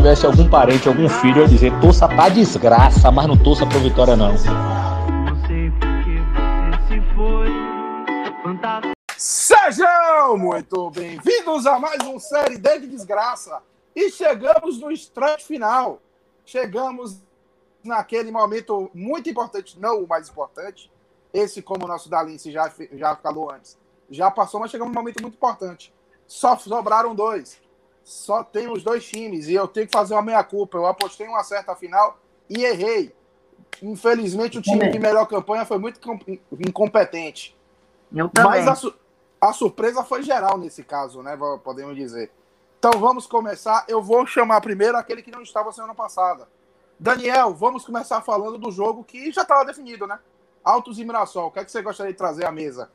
tivesse algum parente, algum filho, eu ia dizer, torça pra desgraça, mas não torça pra vitória não. Sejam muito bem-vindos a mais um Série D de Desgraça. E chegamos no estranho final. Chegamos naquele momento muito importante, não o mais importante. Esse, como o nosso Dalince já, já falou antes, já passou, mas chegamos num momento muito importante. Só sobraram dois. Só tem os dois times e eu tenho que fazer uma meia-culpa. Eu apostei uma certa final e errei. Infelizmente, o time de melhor campanha foi muito incompetente. Eu também. Mas a, su a surpresa foi geral nesse caso, né? Podemos dizer. Então vamos começar. Eu vou chamar primeiro aquele que não estava semana passada. Daniel, vamos começar falando do jogo que já estava definido, né? Altos e Mirassol. O que, é que você gostaria de trazer à mesa?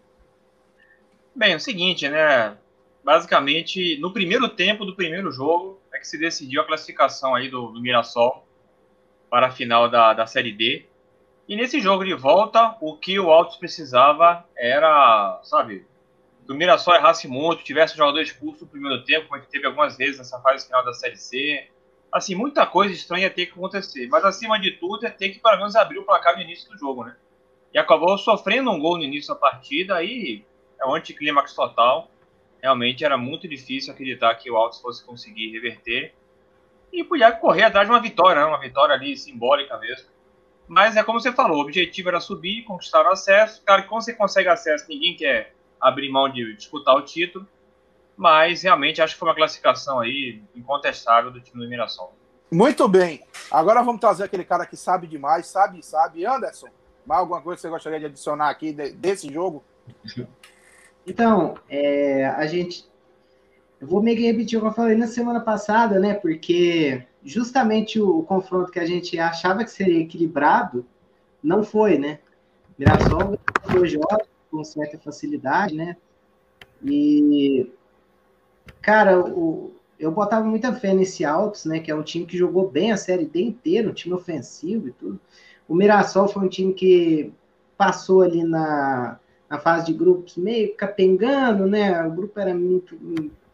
Bem, é o seguinte, né? Basicamente, no primeiro tempo do primeiro jogo é que se decidiu a classificação aí do, do Mirassol para a final da, da Série D. E nesse jogo de volta, o que o Altos precisava era, sabe, do Mirassol errasse muito, tivesse jogador expulso no primeiro tempo, como a gente teve algumas vezes nessa fase final da Série C, assim, muita coisa estranha ter que acontecer. Mas acima de tudo é ter que pelo menos abrir o placar no início do jogo, né? E acabou sofrendo um gol no início da partida, aí é um anticlímax total. Realmente era muito difícil acreditar que o Altos fosse conseguir reverter. E podia correr atrás de uma vitória, né? uma vitória ali simbólica mesmo. Mas é como você falou, o objetivo era subir, conquistar o acesso. Cara, quando você consegue acesso, ninguém quer abrir mão de disputar o título mas realmente acho que foi uma classificação aí incontestável do time do Mirassol. Muito bem. Agora vamos trazer aquele cara que sabe demais, sabe, sabe. Anderson, mais alguma coisa que você gostaria de adicionar aqui desse jogo? Então, é, a gente. Eu vou meio que repetir o que eu falei na semana passada, né? Porque justamente o, o confronto que a gente achava que seria equilibrado não foi, né? Mirassol ganhou jogos com certa facilidade, né? E Cara, o, eu botava muita fé nesse Altos, né? Que é um time que jogou bem a Série D inteira, um time ofensivo e tudo. O Mirassol foi um time que passou ali na, na fase de grupos meio capengando, né? O grupo era muito,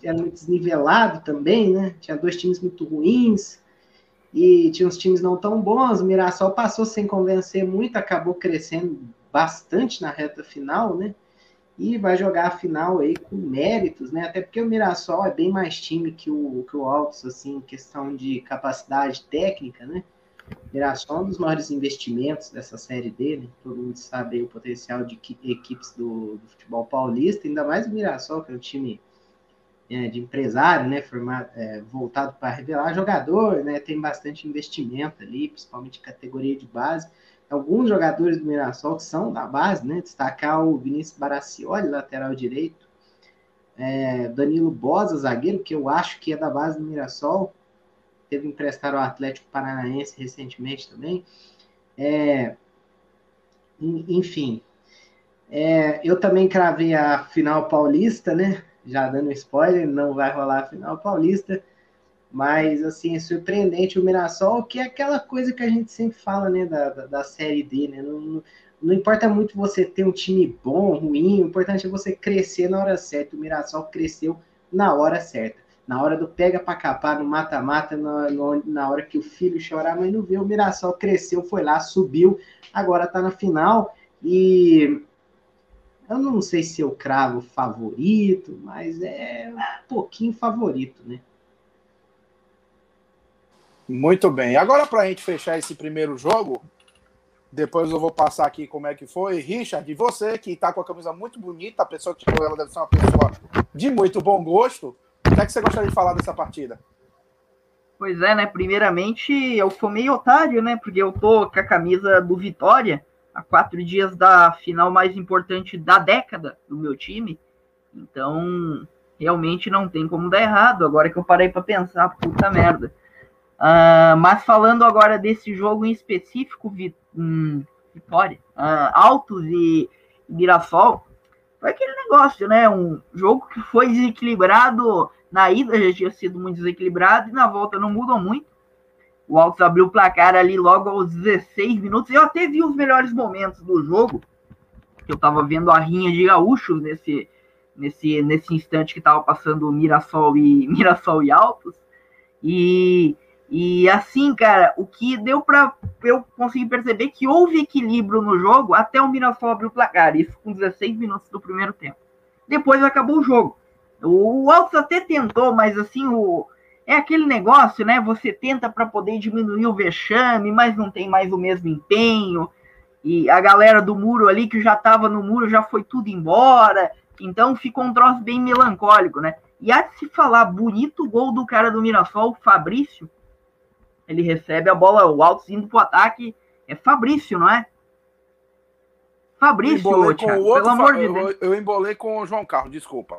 era muito desnivelado também, né? Tinha dois times muito ruins e tinha uns times não tão bons. O Mirassol passou sem convencer muito, acabou crescendo bastante na reta final, né? e vai jogar a final aí com méritos, né? Até porque o Mirassol é bem mais time que o, que o Altos, assim, questão de capacidade técnica, né? Mirassol é um dos maiores investimentos dessa série dele. Todo mundo sabe o potencial de equipes do, do, futebol paulista, ainda mais o Mirassol, que é um time é, de empresário, né? Formado, é, voltado para revelar jogador, né? Tem bastante investimento ali, principalmente categoria de base alguns jogadores do Mirassol que são da base, né? Destacar o Vinícius Baracioli, lateral direito, é, Danilo Bosa, zagueiro, que eu acho que é da base do Mirassol, teve emprestado ao Atlético Paranaense recentemente também. É, enfim, é, eu também cravei a final paulista, né? Já dando spoiler, não vai rolar a final paulista. Mas, assim, é surpreendente o Mirassol, que é aquela coisa que a gente sempre fala, né, da, da, da Série D, né? Não, não, não, importa muito você ter um time bom, ruim, o importante é você crescer na hora certa. O Mirassol cresceu na hora certa. Na hora do pega para capar, no mata-mata, na, na hora que o filho chora, a mãe não vê. O Mirassol cresceu, foi lá, subiu, agora tá na final. E eu não sei se eu cravo favorito, mas é um pouquinho favorito, né? Muito bem. Agora, para a gente fechar esse primeiro jogo, depois eu vou passar aqui como é que foi. Richard, você que está com a camisa muito bonita, a pessoa que ela deve ser uma pessoa de muito bom gosto. O que é que você gostaria de falar dessa partida? Pois é, né? Primeiramente, eu sou meio otário, né? Porque eu tô com a camisa do Vitória há quatro dias da final mais importante da década do meu time. Então, realmente não tem como dar errado. Agora que eu parei para pensar, puta merda. Uh, mas falando agora desse jogo em específico, vi, hum, Vitória, uh, Altos e Mirassol, foi aquele negócio, né? Um jogo que foi desequilibrado na ida já tinha sido muito desequilibrado e na volta não mudou muito. O Altos abriu o placar ali logo aos 16 minutos. Eu até vi os melhores momentos do jogo, que eu tava vendo a rinha de gaúchos nesse, nesse, nesse instante que estava passando Mirassol e Mirassol e Altos. E, e assim, cara, o que deu para eu conseguir perceber que houve equilíbrio no jogo até o Mirassol abrir o placar, isso com 16 minutos do primeiro tempo. Depois acabou o jogo. O Altos até tentou, mas assim, o, é aquele negócio, né? Você tenta para poder diminuir o vexame, mas não tem mais o mesmo empenho. E a galera do muro ali, que já estava no muro, já foi tudo embora. Então ficou um troço bem melancólico, né? E há de se falar, bonito gol do cara do Mirassol, Fabrício. Ele recebe a bola, o Altos indo pro ataque. É Fabrício, não é? Fabrício, Thiago, com o outro pelo amor Fa- de Deus. eu, eu embolei com o João Carlos, desculpa.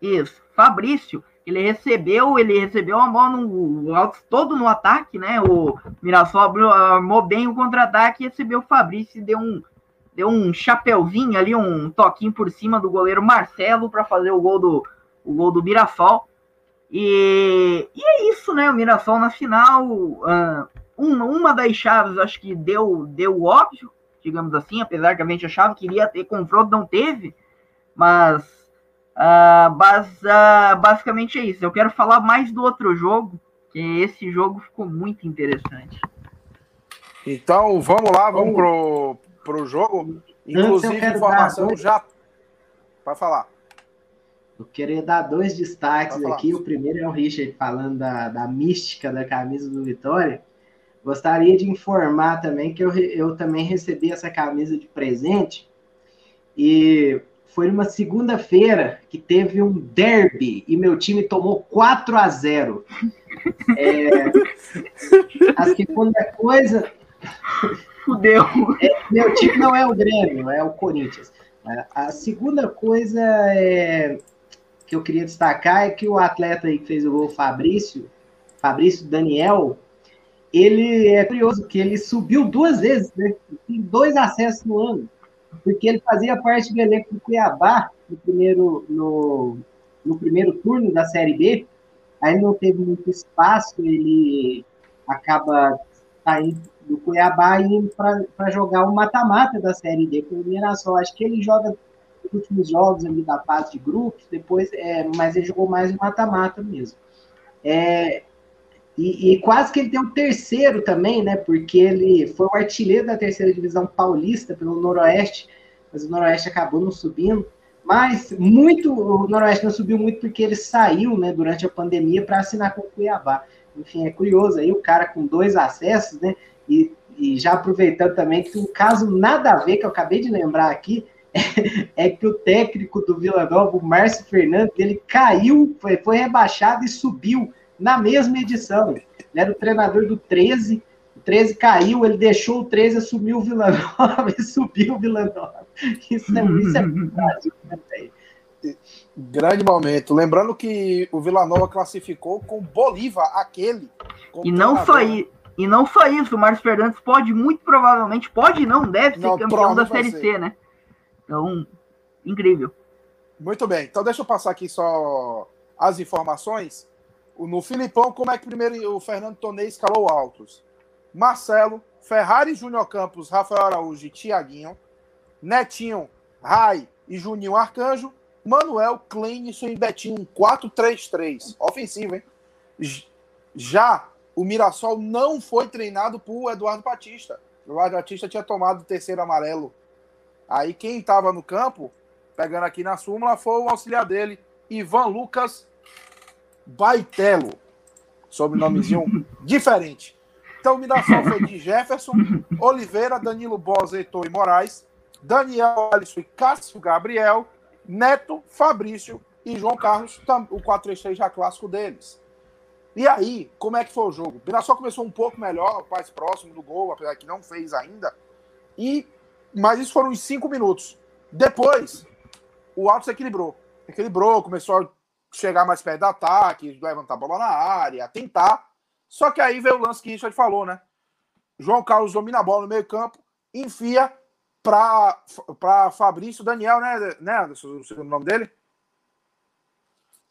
Isso, Fabrício, ele recebeu, ele recebeu uma bola no todo no ataque, né? O Mirassol abriu- armou bem o contra-ataque e recebeu o Fabrício e deu um deu um chapeuzinho ali, um toquinho por cima do goleiro Marcelo para fazer o gol do o gol do Mirassol. E, e é isso, né? O Mirassol na final, ah, uma, uma das chaves acho que deu deu óbvio, digamos assim, apesar que a gente achava que iria ter confronto, não teve, mas ah, bas- ah, basicamente é isso. Eu quero falar mais do outro jogo, que esse jogo ficou muito interessante. Então, vamos lá, vamos pro, pro jogo. Inclusive, informação dois- já. Pode falar. Eu queria dar dois destaques aqui. O primeiro é o Richard falando da, da mística da camisa do Vitória. Gostaria de informar também que eu, eu também recebi essa camisa de presente. E foi numa segunda-feira que teve um derby e meu time tomou 4 a 0. É, a segunda coisa, Fudeu. meu time não é o Grêmio, é o Corinthians. A- segunda coisa é, que eu queria destacar é que o atleta que fez o gol, Fabrício, Fabrício Daniel, ele é curioso que ele subiu duas vezes, né? Tem dois acessos no ano, porque ele fazia parte do elenco do Cuiabá no primeiro, no, no primeiro turno da Série B, aí não teve muito espaço, ele acaba saindo do Cuiabá e indo para jogar o mata-mata da Série D o Mirassol. Acho que ele joga os últimos jogos ali da fase de grupos, depois, é, mas ele jogou mais o mata-mata mesmo. É, e, e quase que ele tem um terceiro também, né? Porque ele foi o artilheiro da terceira divisão paulista pelo Noroeste, mas o Noroeste acabou não subindo. Mas muito, o Noroeste não subiu muito porque ele saiu, né, durante a pandemia para assinar com o Cuiabá. Enfim, é curioso aí o cara com dois acessos, né? E, e já aproveitando também que um caso nada a ver que eu acabei de lembrar aqui é que o técnico do Vila Nova, o Márcio Fernandes, ele caiu, foi, foi rebaixado e subiu na mesma edição. Ele era o treinador do 13, o 13 caiu, ele deixou o 13, assumiu o Vila Nova e subiu o Vila Nova. Isso é, isso é Brasil, né, velho? Grande momento. Lembrando que o Vila Nova classificou com Bolívar, aquele. E não isso. E não só isso, o Márcio Fernandes pode muito provavelmente, pode e não, deve ser Não, campeão da Série ser. C, né? Então, incrível. Muito bem. Então deixa eu passar aqui só as informações. No Filipão, como é que primeiro o Fernando Tonei escalou altos? Marcelo, Ferrari Júnior Campos, Rafael Araújo e Tiaguinho, Netinho, Rai e Juninho Arcanjo, Manuel, Clenison e Betinho, um 4-3-3. Ofensivo, hein? Já o Mirassol não foi treinado por Eduardo Batista. O Eduardo Batista tinha tomado o terceiro amarelo. Aí quem estava no campo, pegando aqui na súmula, foi o auxiliar dele, Ivan Lucas Baitelo. Sobrenome diferente. Então o Mirassol foi de Jefferson, Oliveira, Danilo Bosa, Heitor e Moraes, Daniel Alisson e Cássio Gabriel, Neto, Fabrício e João Carlos, o 4-3-3 já clássico deles. E aí, como é que foi o jogo? O Mirassol começou um pouco melhor, mais próximo do gol, apesar que não fez ainda. E mas isso foram os cinco minutos. Depois, o Alto se equilibrou. Equilibrou, começou chegar mais perto do ataque, levantar a bola na área, tentar. Só que aí veio o lance que Richard falou, né? João Carlos domina a bola no meio campo, enfia para Fabrício Daniel, né, né Anderson, o segundo nome dele?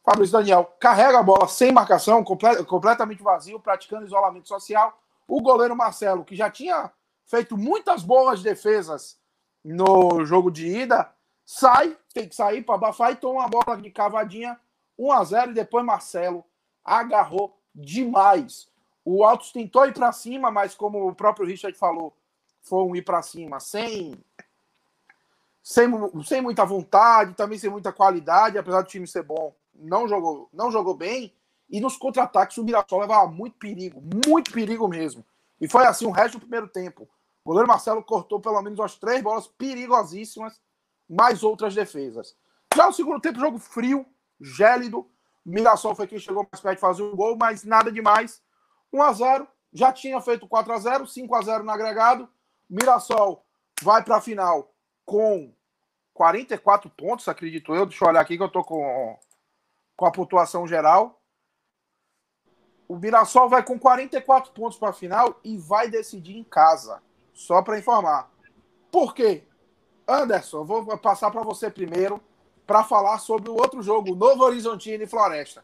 Fabrício Daniel carrega a bola sem marcação, comple- completamente vazio, praticando isolamento social. O goleiro Marcelo, que já tinha feito muitas boas defesas no jogo de ida, sai, tem que sair para abafar e toma uma bola de cavadinha 1 a 0 e depois Marcelo agarrou demais. O Altos tentou ir para cima, mas como o próprio Richard falou, foi um ir para cima sem, sem sem muita vontade, também sem muita qualidade, apesar do time ser bom, não jogou, não jogou bem. E nos contra-ataques o Mirassol levava muito perigo, muito perigo mesmo. E foi assim o resto do primeiro tempo. O goleiro Marcelo cortou pelo menos umas três bolas perigosíssimas, mais outras defesas. Já o segundo tempo, jogo frio, gélido. Mirassol foi quem chegou mais perto de fazer um gol, mas nada demais. 1 a 0 já tinha feito 4 a 0 5 a 0 no agregado. Mirassol vai para a final com 44 pontos, acredito eu. Deixa eu olhar aqui que eu tô com, com a pontuação geral. O Mirassol vai com 44 pontos para a final e vai decidir em casa. Só para informar. Por quê? Anderson, vou passar para você primeiro para falar sobre o outro jogo, Novo Horizontino e Floresta.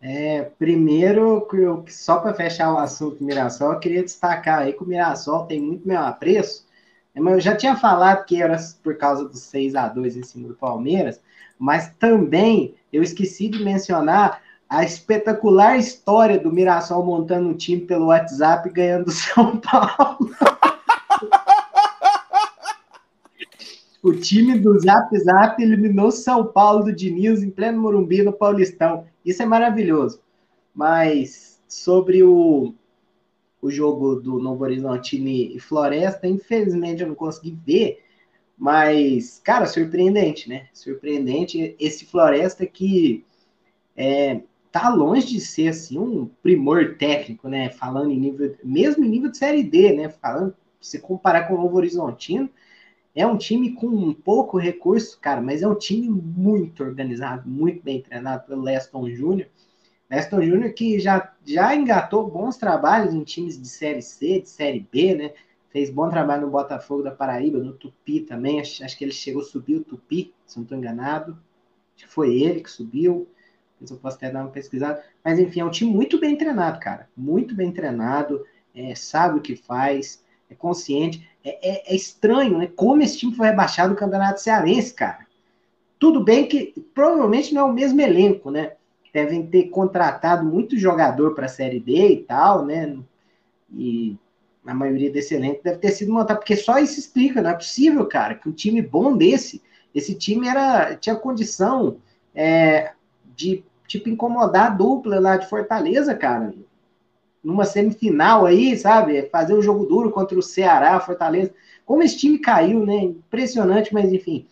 É, primeiro, só para fechar o assunto do Mirassol, eu queria destacar aí que o Mirassol tem muito meu apreço. É, eu já tinha falado que era por causa dos 6 a 2 em cima do Palmeiras, mas também eu esqueci de mencionar a espetacular história do Mirassol montando um time pelo WhatsApp e ganhando São Paulo. o time do Zap Zap eliminou São Paulo do Diniz em pleno Morumbi no Paulistão. Isso é maravilhoso. Mas sobre o, o jogo do Novo Horizontine e Floresta, infelizmente eu não consegui ver, mas, cara, surpreendente, né? Surpreendente esse Floresta que é, tá longe de ser assim um primor técnico, né? Falando em nível, mesmo em nível de série D, né? Falando, se comparar com o Novo Horizontino, é um time com pouco recurso, cara, mas é um time muito organizado, muito bem treinado pelo Leston Júnior. Leston Júnior que já, já engatou bons trabalhos em times de série C, de série B, né? Fez bom trabalho no Botafogo da Paraíba, no Tupi também. Acho, acho que ele chegou a subir o Tupi, se não estou enganado. Acho que foi ele que subiu eu posso até dar uma pesquisada. Mas enfim, é um time muito bem treinado, cara. Muito bem treinado, é, sabe o que faz, é consciente. É, é, é, estranho, né? Como esse time foi rebaixado no Campeonato Cearense, cara. Tudo bem que provavelmente não é o mesmo elenco, né? Devem ter contratado muito jogador para a Série D e tal, né? E a maioria desse elenco deve ter sido montado, porque só isso explica, não é possível, cara, que um time bom desse, esse time era tinha condição é, de tipo, incomodar a dupla lá de Fortaleza, cara. Numa semifinal aí, sabe? Fazer um jogo duro contra o Ceará, Fortaleza. Como esse time caiu, né? Impressionante, mas enfim.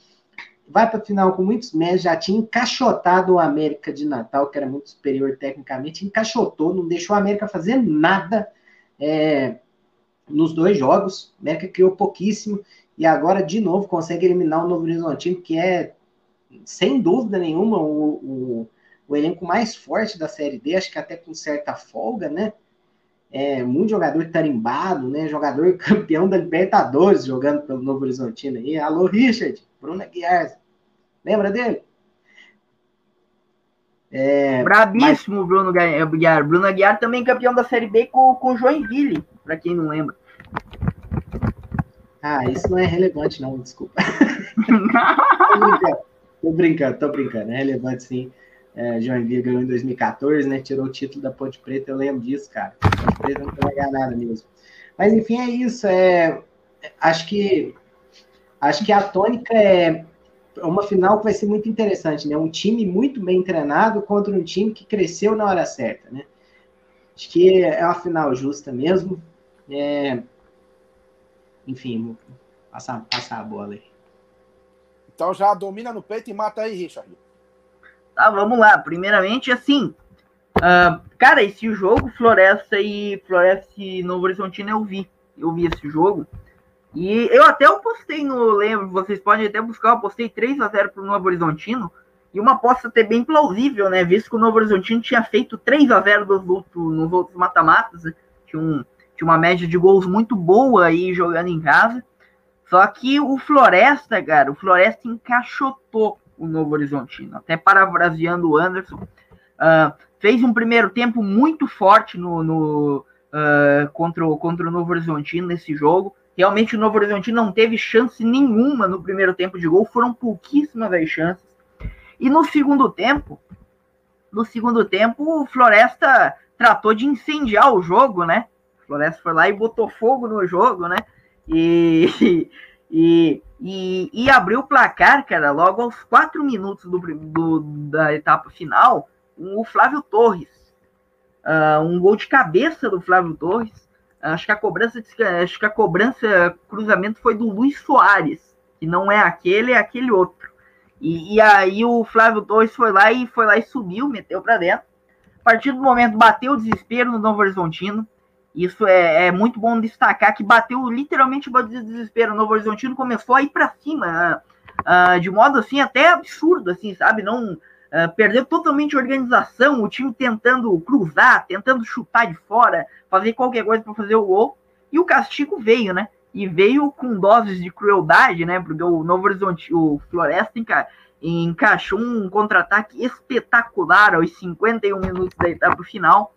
Vai para a final com muitos méritos. Já tinha encaixotado o América de Natal, que era muito superior tecnicamente. Encaixotou, não deixou a América fazer nada é, nos dois jogos. A América criou pouquíssimo. E agora, de novo, consegue eliminar o Novo Horizontino, que é, sem dúvida nenhuma, o, o o elenco mais forte da Série D, acho que até com certa folga, né? É, muito jogador tarimbado, né? Jogador campeão da Libertadores jogando pelo Novo Horizontino aí. Alô, Richard, Bruno Aguiar. Lembra dele? É, Brabíssimo mas... Bruno Aguiar. Bruno Aguiar também campeão da Série B com, com Joinville, para quem não lembra. Ah, isso não é relevante, não, desculpa. tô, brincando, tô brincando, tô brincando, é relevante sim. É, Joinville ganhou em 2014, né? Tirou o título da Ponte Preta, eu lembro disso, cara. Ponte Preta não ganhar nada mesmo. Mas enfim, é isso. É, acho que acho que a tônica é uma final que vai ser muito interessante, né? Um time muito bem treinado contra um time que cresceu na hora certa, né? Acho que é uma final justa mesmo. É... Enfim, vou passar, passar a bola aí. Então já domina no peito e mata aí, Richard. Tá, vamos lá. Primeiramente, assim, uh, cara, esse jogo, Floresta e Floresta e Novo Horizontino, eu vi. Eu vi esse jogo. E eu até eu postei no. Lembro, vocês podem até buscar, eu postei 3 a 0 pro Novo Horizontino. E uma aposta até bem plausível, né? Visto que o Novo Horizontino tinha feito 3 a 0 nos outros, nos outros mata-matas. Né? Tinha, um, tinha uma média de gols muito boa aí jogando em casa. Só que o Floresta, cara, o Floresta encaixotou o Novo Horizontino. Até parafraseando o Anderson, uh, fez um primeiro tempo muito forte no, no uh, contra, o, contra o Novo Horizontino nesse jogo. Realmente o Novo Horizonte não teve chance nenhuma no primeiro tempo de gol, foram pouquíssimas as chances. E no segundo tempo, no segundo tempo, o Floresta tratou de incendiar o jogo, né? O Floresta foi lá e botou fogo no jogo, né? E, e, e, e abriu o placar, cara, logo aos quatro minutos do, do da etapa final, o Flávio Torres. Uh, um gol de cabeça do Flávio Torres Acho que a cobrança, acho que a cobrança cruzamento foi do Luiz Soares, que não é aquele, é aquele outro. E, e aí o Flávio Torres foi lá e foi lá e subiu, meteu para dentro. A partir do momento bateu o desespero no Novo Horizontino. Isso é, é muito bom destacar que bateu literalmente o desespero. O Novo Horizontino começou a ir para cima, uh, de modo assim até absurdo, assim, sabe? Não Uh, perdeu totalmente a organização, o time tentando cruzar, tentando chutar de fora, fazer qualquer coisa para fazer o gol, e o castigo veio, né? E veio com doses de crueldade, né? Porque o Novo Horizonte, o Floresta enca encaixou um contra-ataque espetacular aos 51 minutos da etapa final,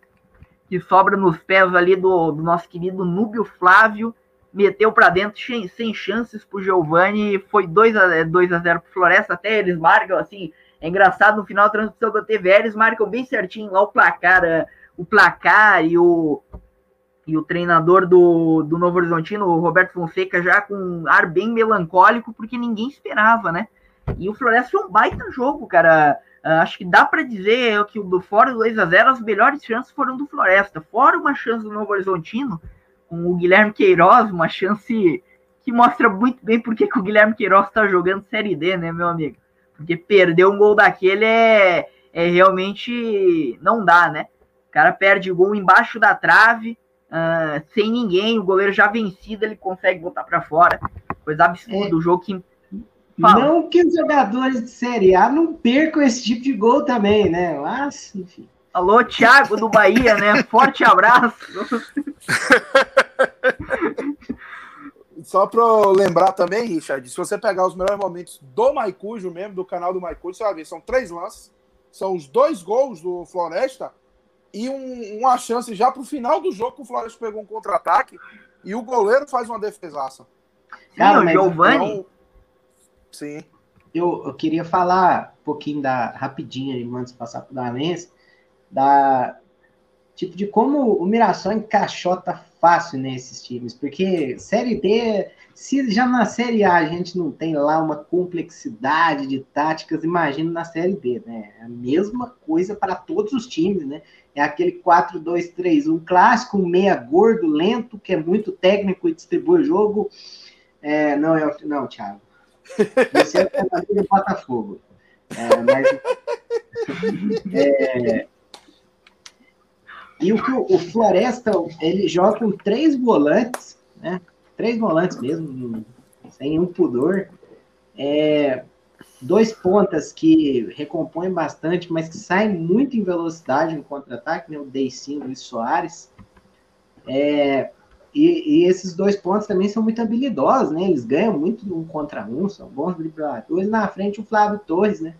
que sobra nos pés ali do, do nosso querido Núbio Flávio, meteu para dentro sem, sem chances pro Giovani, foi 2 a 2 a 0 pro Floresta, até eles marcam assim, é engraçado, no final da transmissão da TV, eles marcam bem certinho lá o placar, eh, o placar e o, e o treinador do, do Novo Horizontino, o Roberto Fonseca, já com um ar bem melancólico, porque ninguém esperava, né? E o Floresta foi um baita jogo, cara. Uh, acho que dá para dizer que do fora do 2 a 0 as melhores chances foram do Floresta. Fora uma chance do Novo Horizontino, com o Guilherme Queiroz, uma chance que mostra muito bem porque que o Guilherme Queiroz está jogando Série D, né, meu amigo? Porque perder um gol daquele é, é realmente não dá, né? O cara perde o gol embaixo da trave, uh, sem ninguém, o goleiro já vencido, ele consegue botar para fora. Coisa absurda, é. o jogo que. Fala. Não que os jogadores de Série A não percam esse tipo de gol também, né? Mas, enfim. Alô, Thiago do Bahia, né? Forte abraço. Só para lembrar também, Richard, se você pegar os melhores momentos do Maicujo mesmo, do canal do Maicujo, você vai ver, são três lances, são os dois gols do Floresta e um, uma chance já para o final do jogo que o Floresta pegou um contra-ataque e o goleiro faz uma defesaça. Cara, o Giovanni... Então, sim. Eu, eu queria falar um pouquinho da rapidinho, antes de passar para o Danense, da tipo de como o Mirassol encaixota fácil nesses times, porque Série D, se já na Série A a gente não tem lá uma complexidade de táticas, imagina na Série D, né? É a mesma coisa para todos os times, né? É aquele 4-2-3-1 clássico, um meia gordo, lento, que é muito técnico e distribui o jogo. É, não, é. Não, Thiago. Você é o do Botafogo. É, mas. É, e o que o, Floresta, ele joga com três volantes, né? Três volantes mesmo, sem nenhum pudor. É, dois pontas que recompõem bastante, mas que saem muito em velocidade no contra-ataque, né? O Deicinho e o Soares. É, e, e, esses dois pontos também são muito habilidosos, né? Eles ganham muito um contra um, são bons dribladores. Na frente, o Flávio Torres, né?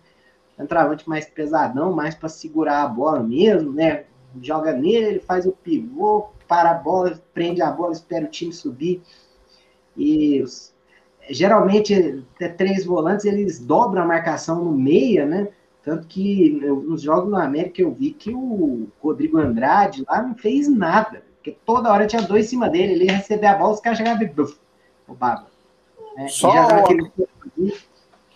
Entravante mais pesadão, mais para segurar a bola mesmo, né? joga nele, ele faz o pivô, para a bola, prende a bola, espera o time subir. E geralmente, até três volantes, eles dobram a marcação no meia, né? Tanto que nos jogos no América eu vi que o Rodrigo Andrade lá não fez nada. Porque toda hora tinha dois em cima dele, ele ia receber a bola, os caras chegavam e buf, roubava. Né? Só, aquele...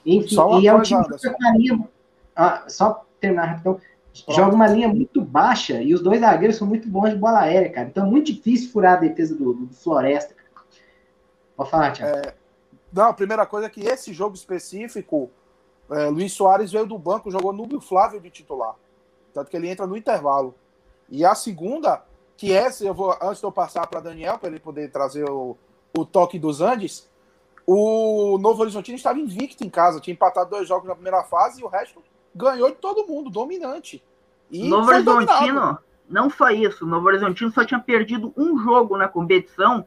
Enfim, só e é um time que jogaria. Ah, só terminar rapidão joga uma linha muito baixa e os dois zagueiros são muito bons de bola aérea, cara. Então é muito difícil furar a defesa do, do Floresta. Pode falar, Thiago. É, não, a primeira coisa é que esse jogo específico, é, Luiz Soares veio do banco, jogou Núbio Flávio de titular. Tanto que ele entra no intervalo. E a segunda, que essa eu vou, antes de eu passar para Daniel, para ele poder trazer o, o toque dos Andes, o Novo Horizontino estava invicto em casa, tinha empatado dois jogos na primeira fase e o resto ganhou de todo mundo, dominante. E Novo Horizontino, não só isso, Novo Horizontino só tinha perdido um jogo na competição,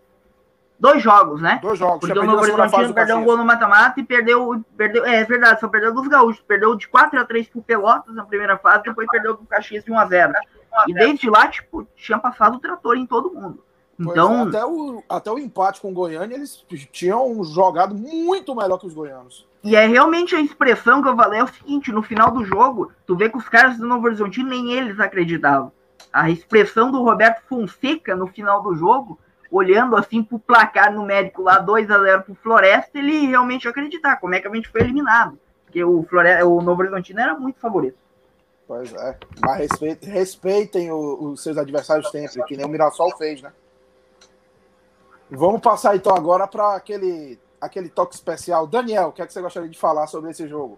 dois jogos, né? Dois jogos. Porque o Novo Horizontino perdeu um gol no mata-mata e perdeu, perdeu, é, é verdade, só perdeu dos gaúchos, perdeu de 4 a 3 pro Pelotas na primeira fase, depois perdeu pro Caxias de 1 a 0. E desde lá, tipo, tinha passado o trator em todo mundo. Então, é, até, o, até o empate com o Goiânia, eles tinham jogado muito melhor que os goianos. E é realmente a expressão que eu falei é o seguinte: no final do jogo, tu vê que os caras do Novo Horizontino nem eles acreditavam. A expressão do Roberto Fonseca no final do jogo, olhando assim pro placar numérico lá, 2 a 0 pro Floresta, ele realmente acreditar como é que a gente foi eliminado. Porque o, Floresta, o Novo Horizontino era muito favorito. Pois é. Mas respeitem, respeitem os seus adversários sempre, que nem o Mirassol fez, né? Vamos passar então agora para aquele aquele toque especial. Daniel, o que, é que você gostaria de falar sobre esse jogo?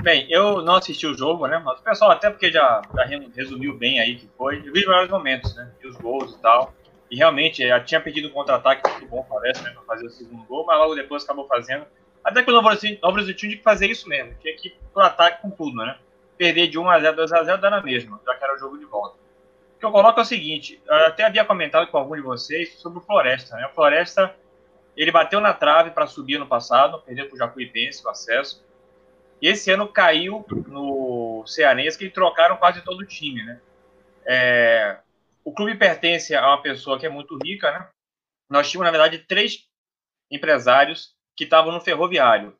Bem, eu não assisti o jogo, né? Mas o pessoal, até porque já, já resumiu bem aí que foi, eu vi vários momentos, né? E os gols e tal. E realmente, já tinha pedido um contra-ataque muito bom, parece, né? Pra fazer o segundo gol, mas logo depois acabou fazendo. Até que o Novo Horizonte tinha que fazer isso mesmo, tinha que ir pro ataque com tudo, né? Perder de 1x0, 2x0 dá na mesma, já que era o jogo de volta. O que eu coloco é o seguinte, eu até havia comentado com algum de vocês sobre o Floresta, né? O Floresta ele bateu na trave para subir no passado, perdeu para o Jacuipense o acesso. E esse ano caiu no Cearense, que trocaram quase todo o time, né? É, o clube pertence a uma pessoa que é muito rica, né? Nós tínhamos, na verdade, três empresários que estavam no ferroviário.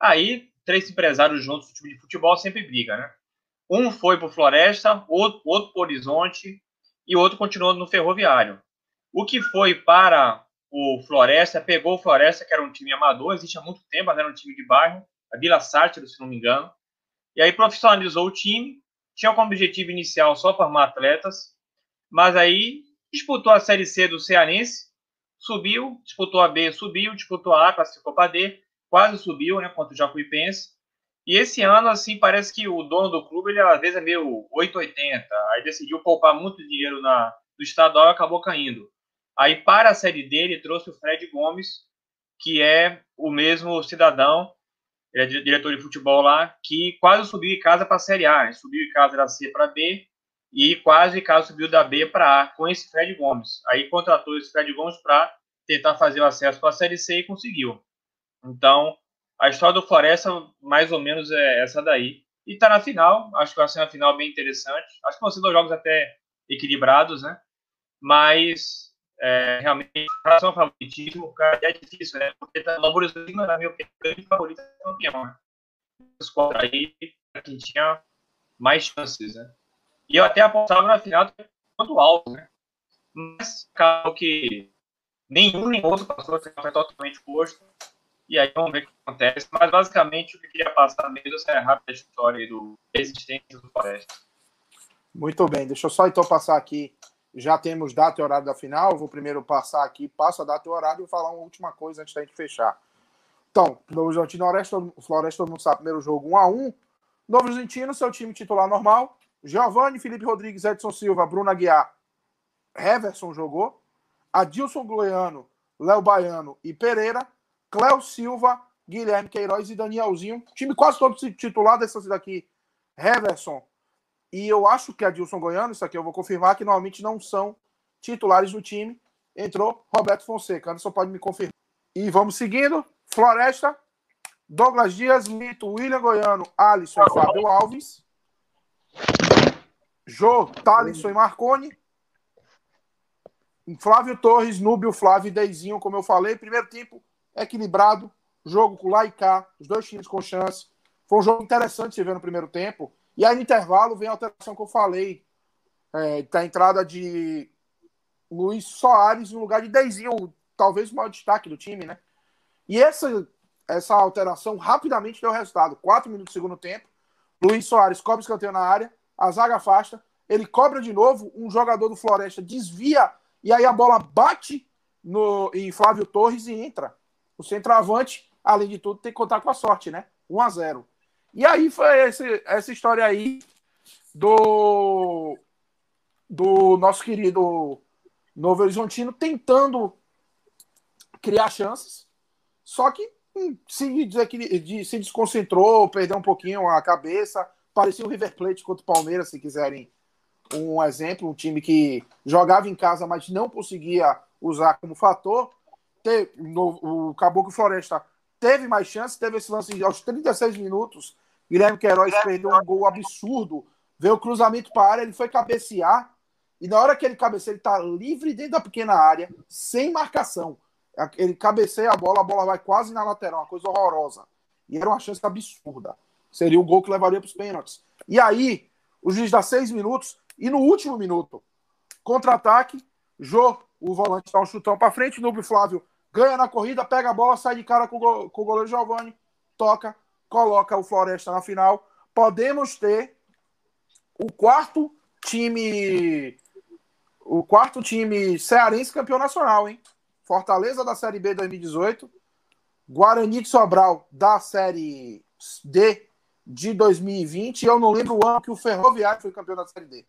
Aí, três empresários juntos no time de futebol sempre briga, né? Um foi para o Floresta, outro, outro para o Horizonte e outro continuou no ferroviário. O que foi para o Floresta, pegou o Floresta, que era um time amador, existe há muito tempo, era um time de bairro, a Vila Sátiro, se não me engano. E aí profissionalizou o time, tinha como objetivo inicial só formar atletas, mas aí disputou a Série C do Cearense, subiu, disputou a B, subiu, disputou a A, classificou para D, quase subiu, né, contra o Jacuipense. E esse ano, assim, parece que o dono do clube, ele às vezes é meio 880, aí decidiu poupar muito dinheiro na, no estadual e acabou caindo. Aí, para a série D, ele trouxe o Fred Gomes, que é o mesmo cidadão, ele é diretor de futebol lá, que quase subiu em casa para a Série A. Ele subiu em casa da C para B e quase em casa subiu da B para A com esse Fred Gomes. Aí contratou esse Fred Gomes para tentar fazer o acesso para a Série C e conseguiu. Então, a história do Floresta, mais ou menos, é essa daí. E está na final, acho que vai ser uma final bem interessante. Acho que vão ser dois jogos até equilibrados, né? Mas é, realmente, em relação ao favoritismo, cara, é difícil, né? Porque tá, Borussia, na minha opinião, o grande favorito é campeão, né? Os quatro aí, que tinha mais chances, né? E eu até apostava na final quanto alto, né? Mas acabou que nenhum nem outro passou, foi totalmente posto. E aí vamos ver o que acontece. Mas basicamente o que eu queria passar mesmo é a rápida história do existência do Floresta. Muito bem, deixa eu só então passar aqui já temos data e horário da final. Vou primeiro passar aqui, passo a data e horário e falar uma última coisa antes da gente fechar. Então, Novo Horizontino Floresta, Floresta, todo mundo sabe, primeiro jogo 1 a 1 Novo Horizontino, seu time titular normal. Giovanni, Felipe Rodrigues, Edson Silva, Bruno Aguiar, Heverson jogou. Adilson Goiano, Léo Baiano e Pereira. Cléo Silva, Guilherme Queiroz e Danielzinho. Time quase todo titular dessas daqui. Heverson, e eu acho que a Dilson Goiano, isso aqui eu vou confirmar, que normalmente não são titulares do time. Entrou Roberto Fonseca. Anderson pode me confirmar. E vamos seguindo. Floresta, Douglas Dias, Lito, William Goiano, Alisson Fábio Alves. Jô, Thalisson e Marconi. Flávio Torres, Núbio, Flávio e Deizinho, como eu falei. Primeiro tempo equilibrado. Jogo com Laicá, os dois times com chance. Foi um jogo interessante se ver no primeiro tempo. E aí no intervalo vem a alteração que eu falei. É, da entrada de Luiz Soares no lugar de Deizinho, talvez o maior destaque do time, né? E essa, essa alteração rapidamente deu resultado. Quatro minutos do segundo tempo. Luiz Soares cobre escanteio na área, a zaga afasta, ele cobra de novo, um jogador do Floresta desvia e aí a bola bate no, em Flávio Torres e entra. O centroavante, além de tudo, tem que contar com a sorte, né? 1 a 0 e aí foi esse, essa história aí do, do nosso querido Novo Horizontino tentando criar chances, só que hum, se, se desconcentrou, perdeu um pouquinho a cabeça, parecia o River Plate contra o Palmeiras, se quiserem um exemplo, um time que jogava em casa, mas não conseguia usar como fator. O Caboclo Floresta teve mais chance, teve esse lance aos 36 minutos. Guilherme Queiroz perdeu um gol absurdo. Veio o cruzamento para a área, ele foi cabecear e na hora que ele cabeceia, ele tá livre dentro da pequena área, sem marcação. Ele cabeceia a bola, a bola vai quase na lateral, uma coisa horrorosa. E era uma chance absurda. Seria o gol que levaria para os pênaltis. E aí, o juiz dá seis minutos, e no último minuto, contra-ataque, Jô, o volante, dá um chutão para frente, Nubio Flávio ganha na corrida, pega a bola, sai de cara com o, com o goleiro Giovanni, toca, coloca o Floresta na final. Podemos ter o quarto time o quarto time cearense campeão nacional, hein? Fortaleza da Série B 2018, Guarani de Sobral da Série D de 2020, e eu não lembro o ano que o Ferroviário foi campeão da Série D.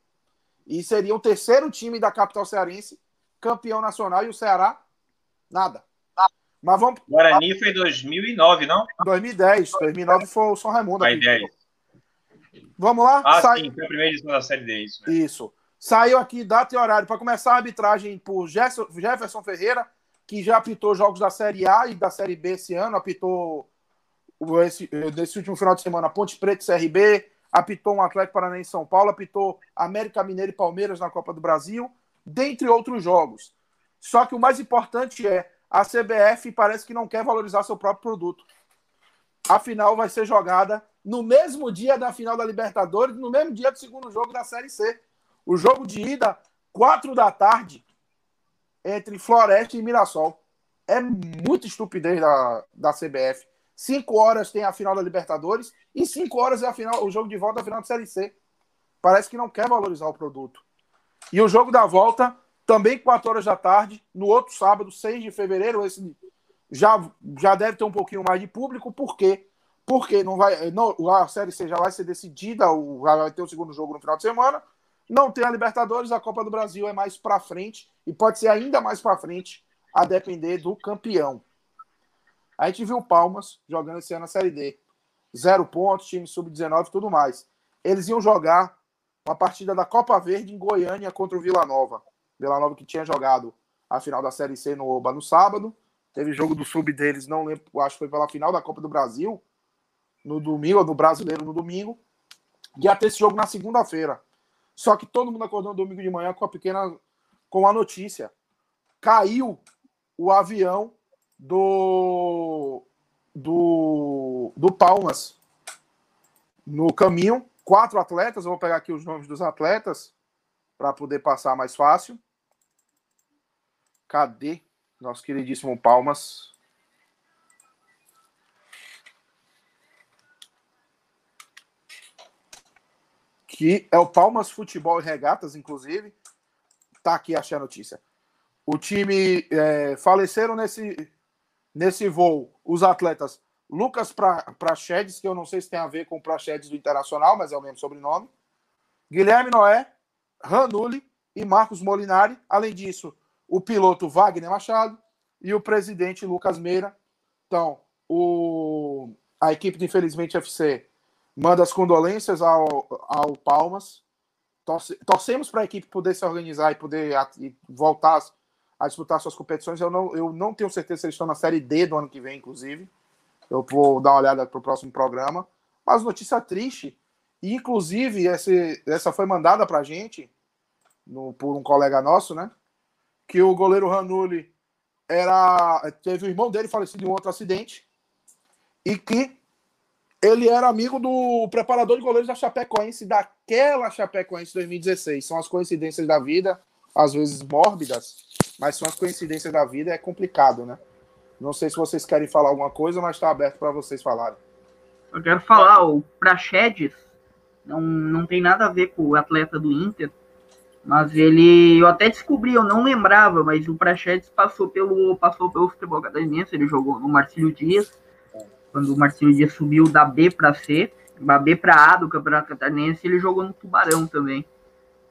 E seria o terceiro time da capital cearense campeão nacional e o Ceará nada. Mas vamos. Guarani foi 2009, não? 2010. 2009 foi o São Raimundo. 2010. Vamos lá? Ah, Sai... sim, foi a primeira edição da Série D. Isso. Né? isso. Saiu aqui data e horário para começar a arbitragem por Jefferson Ferreira, que já apitou jogos da Série A e da Série B esse ano, apitou esse, nesse último final de semana Ponte Preta e CRB, apitou um Atlético Paranaense São Paulo, apitou América Mineiro e Palmeiras na Copa do Brasil, dentre outros jogos. Só que o mais importante é a CBF parece que não quer valorizar seu próprio produto. A final vai ser jogada no mesmo dia da final da Libertadores, no mesmo dia do segundo jogo da Série C. O jogo de ida, quatro da tarde, entre Floresta e Mirassol. É muita estupidez da, da CBF. Cinco horas tem a final da Libertadores e cinco horas é a final, o jogo de volta da final da Série C. Parece que não quer valorizar o produto. E o jogo da volta, também quatro horas da tarde, no outro sábado, 6 de fevereiro, esse já, já deve ter um pouquinho mais de público, por quê? Porque não vai, não, a Série C já vai ser decidida, o, vai ter o segundo jogo no final de semana, não tem a Libertadores, a Copa do Brasil é mais para frente e pode ser ainda mais para frente, a depender do campeão. A gente viu o Palmas jogando esse ano na Série D. Zero pontos, time sub-19 e tudo mais. Eles iam jogar uma partida da Copa Verde em Goiânia contra o Vila Nova. Vila Nova que tinha jogado a final da Série C no Oba no sábado. Teve jogo do sub deles, não lembro, acho que foi pela final da Copa do Brasil, no domingo, ou no brasileiro no domingo. Ia ter esse jogo na segunda-feira. Só que todo mundo acordou no domingo de manhã com a pequena com a notícia. Caiu o avião do do, do Palmas no caminho. Quatro atletas, eu vou pegar aqui os nomes dos atletas para poder passar mais fácil. Cadê nosso queridíssimo Palmas? que é o Palmas Futebol e Regatas, inclusive. Tá aqui, achei a notícia. O time é, faleceram nesse, nesse voo os atletas Lucas Prachedes, que eu não sei se tem a ver com o Prachedes do Internacional, mas é o mesmo sobrenome. Guilherme Noé, Ranulli e Marcos Molinari. Além disso, o piloto Wagner Machado e o presidente Lucas Meira. Então, o, a equipe do Infelizmente FC manda as condolências ao, ao Palmas. Torce, torcemos para a equipe poder se organizar e poder a, e voltar a disputar suas competições. Eu não, eu não tenho certeza se eles estão na Série D do ano que vem, inclusive. Eu vou dar uma olhada para o próximo programa. Mas notícia triste. E, inclusive, esse, essa foi mandada para a gente no, por um colega nosso, né? Que o goleiro Ranulli era, teve o irmão dele falecido em um outro acidente e que ele era amigo do preparador de goleiros da Chapecoense, daquela Chapecoense 2016. São as coincidências da vida, às vezes mórbidas, mas são as coincidências da vida, é complicado, né? Não sei se vocês querem falar alguma coisa, mas está aberto para vocês falarem. Eu quero falar, o Praxedes não, não tem nada a ver com o atleta do Inter, mas ele, eu até descobri, eu não lembrava, mas o Praxedes passou pelo, passou pelo futebol catarinense, ele jogou no Marcílio Dias, quando o Marcelo Dias subiu da B para C, da B para A do Campeonato Catarinense, ele jogou no Tubarão também.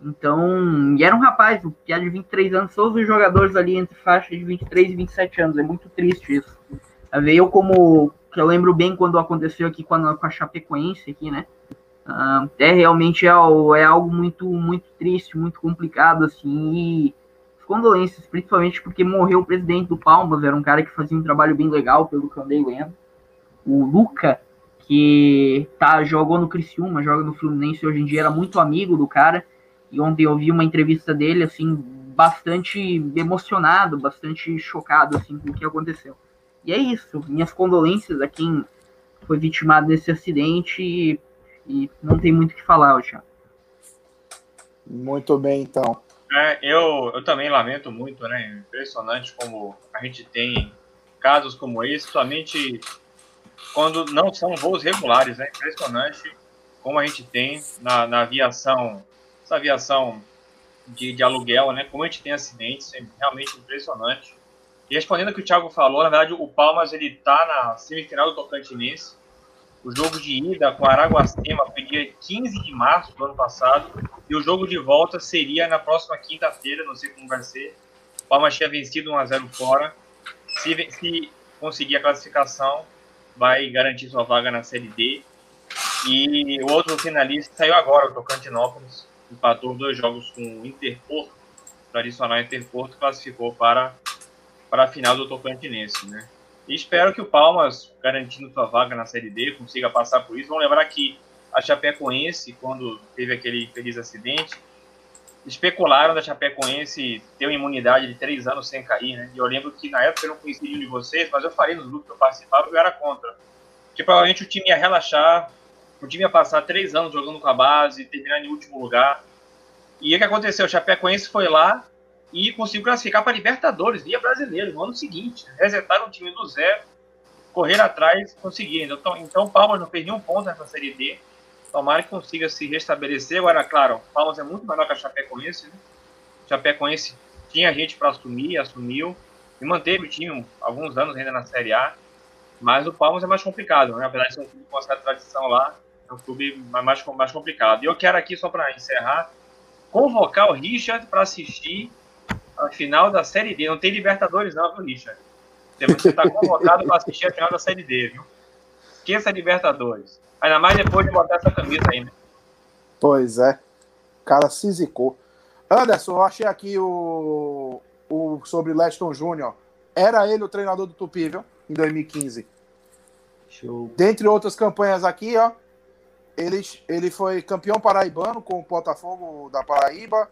Então, e era um rapaz, que é de 23 anos, todos os jogadores ali entre faixas de 23 e 27 anos, é muito triste isso. Eu como, que eu lembro bem quando aconteceu aqui com a, com a Chapecoense aqui, né? Uh, é realmente é, é, algo muito, muito triste, muito complicado, assim, e condolências, principalmente porque morreu o presidente do Palmas, era um cara que fazia um trabalho bem legal, pelo que eu andei lendo o Luca, que tá, jogou no Criciúma, joga no Fluminense hoje em dia, era muito amigo do cara. E ontem eu vi uma entrevista dele, assim, bastante emocionado, bastante chocado, assim, com o que aconteceu. E é isso. Minhas condolências a quem foi vitimado nesse acidente e, e não tem muito o que falar, já. Muito bem, então. É, eu, eu também lamento muito, né? Impressionante como a gente tem casos como esse, somente quando não são voos regulares, né? Impressionante como a gente tem na, na aviação, essa aviação de, de aluguel, né? Como a gente tem acidentes, é realmente impressionante. E respondendo ao que o Thiago falou, na verdade, o Palmas ele tá na semifinal do Tocantinense. O jogo de ida com Araguacema foi dia 15 de março do ano passado. E o jogo de volta seria na próxima quinta-feira, não sei como vai ser. O Palmas tinha vencido 1x0 fora. Se, se conseguir a classificação, vai garantir sua vaga na Série D. E o outro finalista saiu agora, o Tocantinópolis. Empatou dois jogos com o Interporto. Tradicional Interporto classificou para, para a final do Tocantinense, né? E espero que o Palmas, garantindo sua vaga na Série D, consiga passar por isso. Vamos lembrar que a Chapecoense, quando teve aquele feliz acidente, especularam da Chapecoense ter uma imunidade de três anos sem cair, né? E eu lembro que na época eu não conhecia nenhum de vocês, mas eu falei no grupo que eu participava eu era contra. Que provavelmente o time ia relaxar, o time ia passar três anos jogando com a base, terminar em último lugar. E o que aconteceu? O Chapecoense foi lá, e conseguiu classificar para Libertadores, via brasileiro, no ano seguinte. Resetaram o time do zero, correr atrás, conseguiram. Então, então Palmas não fez nenhum ponto nessa Série D. Tomara que consiga se restabelecer. Agora, claro, Palmas é muito melhor que a Chapecoense. Né? Chapecoense tinha gente para assumir, assumiu, e manteve o time alguns anos ainda na Série A. Mas o Palmas é mais complicado, né? apesar de ser um clube com uma certa tradição lá, é um clube mais, mais complicado. E eu quero aqui, só para encerrar, convocar o Richard para assistir a final da Série D. Não tem Libertadores, não, viu, Richard? Você está convocado para assistir a final da Série D, viu? Esqueça Libertadores. Ainda mais depois de botar essa camisa aí, né? Pois é. O cara se zicou. Anderson, eu achei aqui o, o sobre Leston Júnior. Era ele o treinador do Tupi, viu? Em 2015. Show. Dentre outras campanhas aqui, ó. Ele, ele foi campeão paraibano com o Botafogo da Paraíba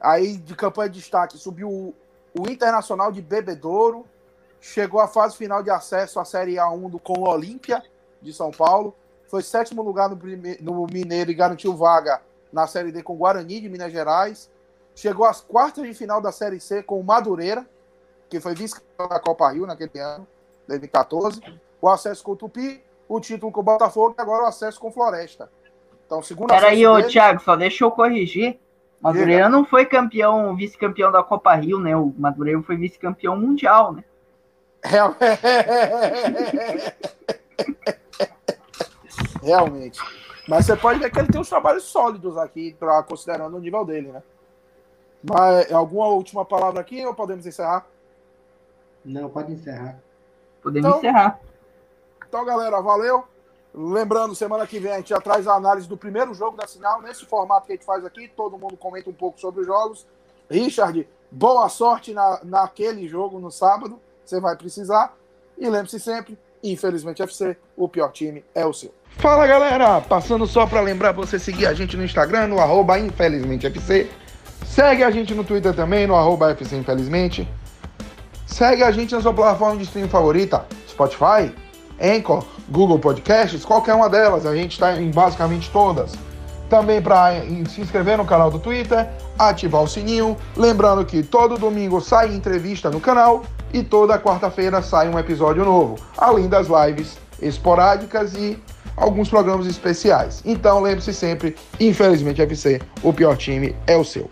Aí, de campanha de destaque, subiu o, o Internacional de Bebedouro, chegou à fase final de acesso à Série A1 do, com o Olímpia de São Paulo, foi sétimo lugar no, no Mineiro e garantiu vaga na Série D com o Guarani de Minas Gerais. Chegou às quartas de final da Série C com o Madureira, que foi vice-campeão da Copa Rio naquele ano, 2014. O acesso com o Tupi, o título com o Botafogo e agora o acesso com o Floresta. Então, segundo Peraí, ô dele... Thiago, só deixa eu corrigir. Madureira não foi campeão, vice-campeão da Copa Rio, né? O Madureira foi vice-campeão mundial, né? Realmente. Mas você pode ver que ele tem uns trabalhos sólidos aqui, pra, considerando o nível dele, né? Mas alguma última palavra aqui ou podemos encerrar? Não, pode encerrar. Podemos então, encerrar. Então, galera, valeu. Lembrando, semana que vem a gente já traz a análise do primeiro jogo da final, nesse formato que a gente faz aqui, todo mundo comenta um pouco sobre os jogos. Richard, boa sorte na, naquele jogo no sábado, você vai precisar. E lembre-se sempre, infelizmente FC, o pior time é o seu. Fala galera, passando só para lembrar você seguir a gente no Instagram, no arroba infelizmentefc. Segue a gente no Twitter também, no arroba FC Infelizmente. Segue a gente na sua plataforma de streaming favorita, Spotify, Anchor, Google Podcasts, qualquer uma delas, a gente está em basicamente todas. Também para se inscrever no canal do Twitter, ativar o sininho. Lembrando que todo domingo sai entrevista no canal e toda quarta-feira sai um episódio novo, além das lives esporádicas e alguns programas especiais. Então lembre-se sempre, infelizmente FC, o pior time é o seu.